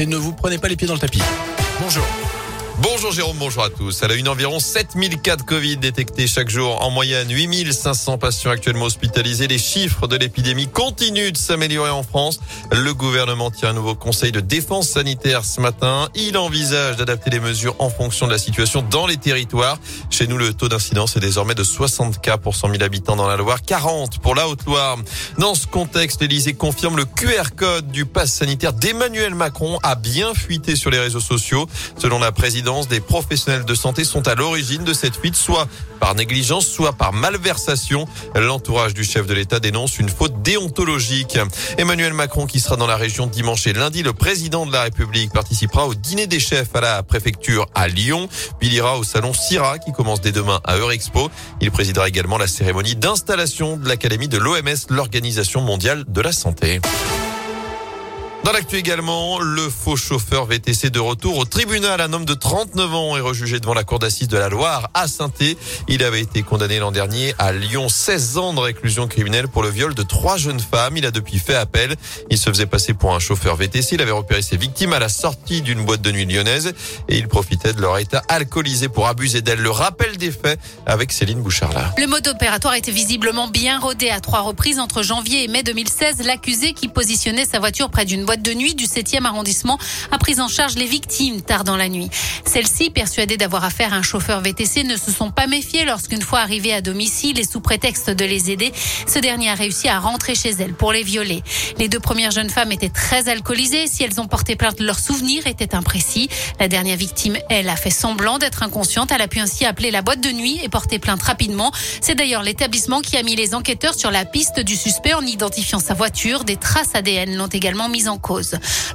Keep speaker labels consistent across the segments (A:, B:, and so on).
A: et ne vous prenez pas les pieds dans le tapis. Bonjour.
B: Bonjour Jérôme, bonjour à tous. Elle a une environ 7000 cas de Covid détectés chaque jour. En moyenne, 8500 patients actuellement hospitalisés. Les chiffres de l'épidémie continuent de s'améliorer en France. Le gouvernement tient un nouveau conseil de défense sanitaire ce matin. Il envisage d'adapter les mesures en fonction de la situation dans les territoires. Chez nous, le taux d'incidence est désormais de 60 cas pour 100 000 habitants dans la Loire, 40 pour la Haute-Loire. Dans ce contexte, l'Elysée confirme le QR code du pass sanitaire d'Emmanuel Macron a bien fuité sur les réseaux sociaux. Selon la présidente, des professionnels de santé sont à l'origine de cette fuite, soit par négligence, soit par malversation. L'entourage du chef de l'État dénonce une faute déontologique. Emmanuel Macron, qui sera dans la région dimanche et lundi, le président de la République participera au dîner des chefs à la préfecture à Lyon. Puis au salon CIRA qui commence dès demain à Eurexpo. Il présidera également la cérémonie d'installation de l'Académie de l'OMS, l'Organisation mondiale de la santé. Dans l'actu également, le faux chauffeur VTC de retour au tribunal. Un homme de 39 ans est rejugé devant la cour d'assises de la Loire à saint Il avait été condamné l'an dernier à Lyon 16 ans de réclusion criminelle pour le viol de trois jeunes femmes. Il a depuis fait appel. Il se faisait passer pour un chauffeur VTC. Il avait repéré ses victimes à la sortie d'une boîte de nuit lyonnaise et il profitait de leur état alcoolisé pour abuser d'elles. Le rappel des faits avec Céline Bouchard-là.
C: Le mode opératoire était visiblement bien rodé à trois reprises entre janvier et mai 2016. L'accusé qui positionnait sa voiture près d'une boîte de nuit du 7e arrondissement a pris en charge les victimes tard dans la nuit. Celles-ci, persuadées d'avoir affaire à un chauffeur VTC, ne se sont pas méfiées lorsqu'une fois arrivées à domicile et sous prétexte de les aider, ce dernier a réussi à rentrer chez elles pour les violer. Les deux premières jeunes femmes étaient très alcoolisées. Si elles ont porté plainte, leurs souvenirs étaient imprécis. La dernière victime, elle, a fait semblant d'être inconsciente. Elle a pu ainsi appeler la boîte de nuit et porter plainte rapidement. C'est d'ailleurs l'établissement qui a mis les enquêteurs sur la piste du suspect en identifiant sa voiture. Des traces ADN l'ont également mise en cause.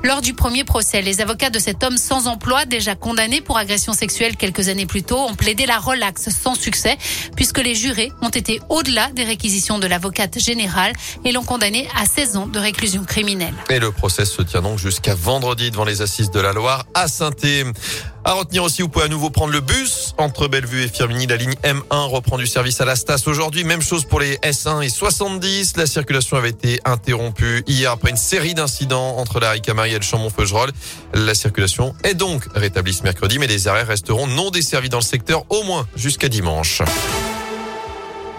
C: Lors du premier procès, les avocats de cet homme sans emploi, déjà condamné pour agression sexuelle quelques années plus tôt, ont plaidé la relaxe sans succès, puisque les jurés ont été au-delà des réquisitions de l'avocate générale et l'ont condamné à 16 ans de réclusion criminelle.
B: Et le procès se tient donc jusqu'à vendredi devant les assises de la Loire à saint à retenir aussi, vous pouvez à nouveau prendre le bus entre Bellevue et Firminy. La ligne M1 reprend du service à la Stas aujourd'hui. Même chose pour les S1 et 70. La circulation avait été interrompue hier après une série d'incidents entre la Ricamari et le Chambon-Feugerolles. La circulation est donc rétablie ce mercredi, mais les arrêts resteront non desservis dans le secteur au moins jusqu'à dimanche.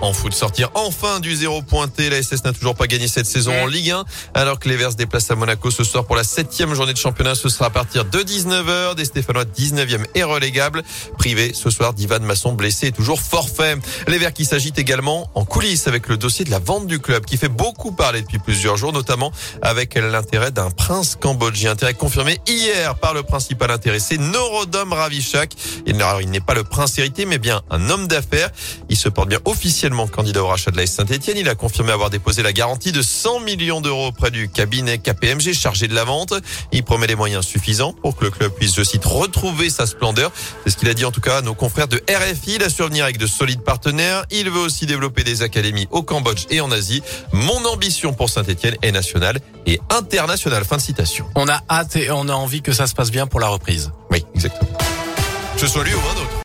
B: En foot, sortir enfin du zéro pointé. La SS n'a toujours pas gagné cette saison en Ligue 1, alors que les Verts se déplacent à Monaco ce soir pour la septième journée de championnat. Ce sera à partir de 19h. Des Stéphanois 19e et relégable. Privé ce soir d'Ivan Masson blessé et toujours forfait. Les Verts qui s'agitent également en coulisses avec le dossier de la vente du club qui fait beaucoup parler depuis plusieurs jours, notamment avec l'intérêt d'un prince cambodgien. Intérêt confirmé hier par le principal intéressé, Norodom Ravichak. Il n'est pas le prince héritier, mais bien un homme d'affaires. Il se porte bien officiellement candidat au rachat de la Saint-Etienne. Il a confirmé avoir déposé la garantie de 100 millions d'euros auprès du cabinet KPMG chargé de la vente. Il promet les moyens suffisants pour que le club puisse, je cite, retrouver sa splendeur. C'est ce qu'il a dit en tout cas à nos confrères de RFI. Il a survenir avec de solides partenaires. Il veut aussi développer des académies au Cambodge et en Asie. Mon ambition pour Saint-Etienne est nationale et internationale. Fin de citation.
A: On a hâte et on a envie que ça se passe bien pour la reprise.
B: Oui, exactement. Que ce soit lui ou un autre.